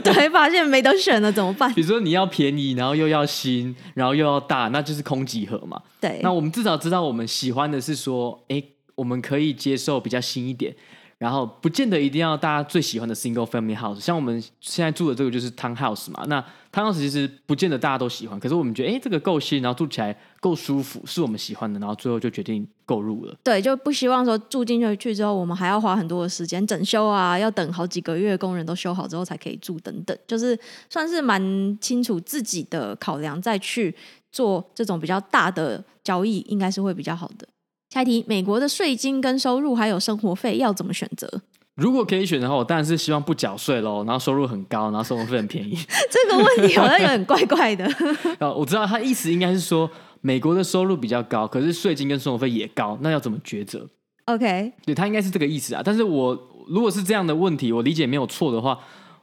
对，发现没得选了怎么办？比如说你要便宜，然后又要新，然后又要大，那就是空集合嘛。对，那我们至少知道我们喜欢的是说，哎，我们可以接受比较新一点。然后不见得一定要大家最喜欢的 single family house，像我们现在住的这个就是 townhouse 嘛。那 townhouse 其实不见得大家都喜欢，可是我们觉得哎，这个够新，然后住起来够舒服，是我们喜欢的，然后最后就决定购入了。对，就不希望说住进去之后，我们还要花很多的时间整修啊，要等好几个月工人都修好之后才可以住等等，就是算是蛮清楚自己的考量，再去做这种比较大的交易，应该是会比较好的。下一题，美国的税金跟收入还有生活费要怎么选择？如果可以选的话，我当然是希望不缴税喽，然后收入很高，然后生活费很便宜。这个问题好像有点怪怪的。啊，我知道他意思应该是说美国的收入比较高，可是税金跟生活费也高，那要怎么抉择？OK，对，他应该是这个意思啊。但是我如果是这样的问题，我理解没有错的话。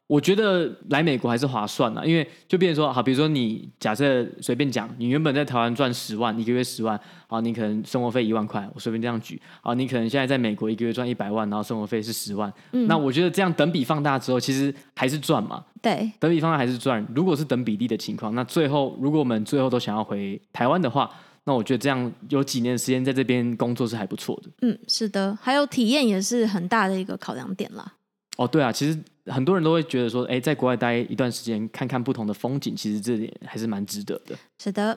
我觉得来美国还是划算的，因为就变成说，好，比如说你假设随便讲，你原本在台湾赚十万，一个月十万，好，你可能生活费一万块，我随便这样举，好，你可能现在在美国一个月赚一百万，然后生活费是十万，嗯，那我觉得这样等比放大之后，其实还是赚嘛，对，等比放大还是赚。如果是等比例的情况，那最后如果我们最后都想要回台湾的话，那我觉得这样有几年的时间在这边工作是还不错的。嗯，是的，还有体验也是很大的一个考量点啦。哦，对啊，其实。很多人都会觉得说，哎，在国外待一段时间，看看不同的风景，其实这点还是蛮值得的。是的，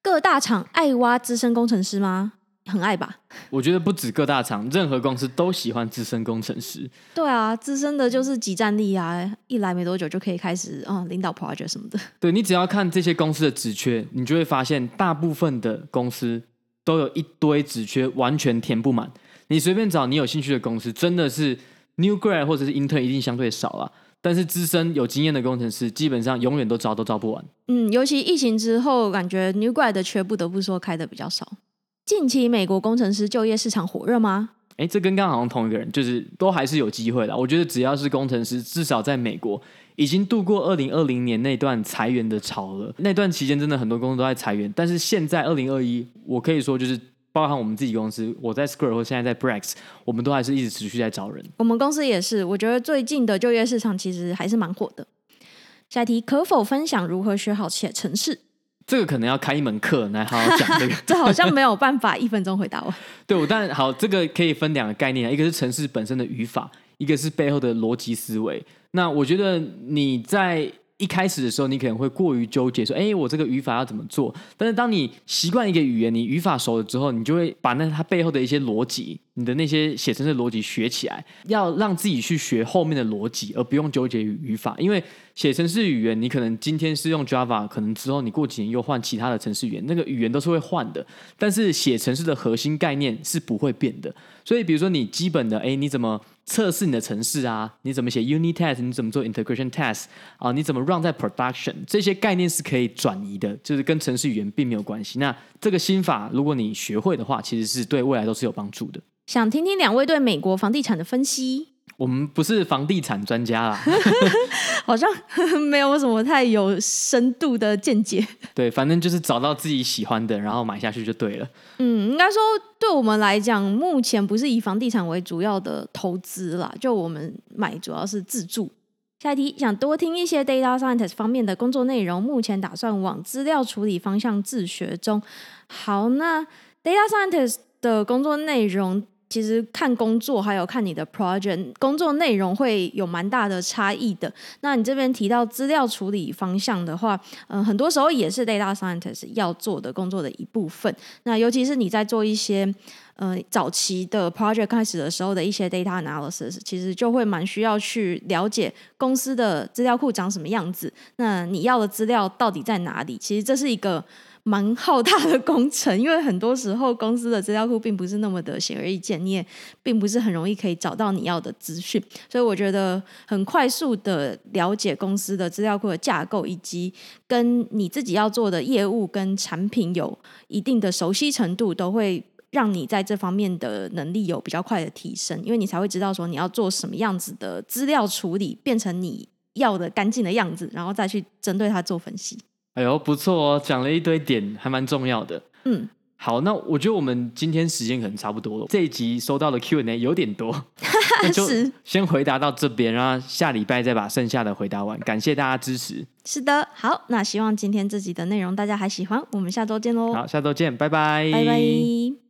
各大厂爱挖资深工程师吗？很爱吧？我觉得不止各大厂，任何公司都喜欢资深工程师。对啊，资深的就是即战力啊，一来没多久就可以开始啊、嗯，领导 project 什么的。对，你只要看这些公司的职缺，你就会发现，大部分的公司都有一堆职缺，完全填不满。你随便找你有兴趣的公司，真的是。New grad 或者是 intern 一定相对少了，但是资深有经验的工程师基本上永远都招都招不完。嗯，尤其疫情之后，感觉 New grad 的缺不得不说开的比较少。近期美国工程师就业市场火热吗？哎，这跟刚刚好像同一个人，就是都还是有机会的。我觉得只要是工程师，至少在美国已经度过二零二零年那段裁员的潮了。那段期间真的很多公司都在裁员，但是现在二零二一，我可以说就是。包含我们自己公司，我在 Square 或现在在 Brex，我们都还是一直持续在找人。我们公司也是，我觉得最近的就业市场其实还是蛮火的。下一题，可否分享如何学好写程式？这个可能要开一门课来好好讲这个。这好像没有办法一分钟回答我。对，我但好，这个可以分两个概念，一个是程式本身的语法，一个是背后的逻辑思维。那我觉得你在。一开始的时候，你可能会过于纠结，说：“哎，我这个语法要怎么做？”但是当你习惯一个语言，你语法熟了之后，你就会把那它背后的一些逻辑，你的那些写程式逻辑学起来，要让自己去学后面的逻辑，而不用纠结语法。因为写程式语言，你可能今天是用 Java，可能之后你过几年又换其他的程式语言，那个语言都是会换的。但是写程式的核心概念是不会变的。所以，比如说你基本的，哎，你怎么测试你的程式啊？你怎么写 unit test？你怎么做 integration test？啊，你怎么 run 在 production？这些概念是可以转移的，就是跟程式语言并没有关系。那这个心法，如果你学会的话，其实是对未来都是有帮助的。想听听两位对美国房地产的分析。我们不是房地产专家啦，好像 没有什么太有深度的见解。对，反正就是找到自己喜欢的，然后买下去就对了。嗯，应该说对我们来讲，目前不是以房地产为主要的投资啦，就我们买主要是自住。下一题，想多听一些 data scientist 方面的工作内容，目前打算往资料处理方向自学中。好，那 data scientist 的工作内容。其实看工作还有看你的 project 工作内容会有蛮大的差异的。那你这边提到资料处理方向的话，嗯、很多时候也是 data scientist 要做的工作的一部分。那尤其是你在做一些呃早期的 project 开始的时候的一些 data analysis，其实就会蛮需要去了解公司的资料库长什么样子。那你要的资料到底在哪里？其实这是一个。蛮浩大的工程，因为很多时候公司的资料库并不是那么的显而易见，你也并不是很容易可以找到你要的资讯，所以我觉得很快速的了解公司的资料库的架构，以及跟你自己要做的业务跟产品有一定的熟悉程度，都会让你在这方面的能力有比较快的提升，因为你才会知道说你要做什么样子的资料处理，变成你要的干净的样子，然后再去针对它做分析。哎呦，不错哦，讲了一堆点，还蛮重要的。嗯，好，那我觉得我们今天时间可能差不多了。这一集收到的 Q&A 有点多，那就先回答到这边，然后下礼拜再把剩下的回答完。感谢大家支持。是的，好，那希望今天这集的内容大家还喜欢。我们下周见喽。好，下周见，拜拜，拜拜。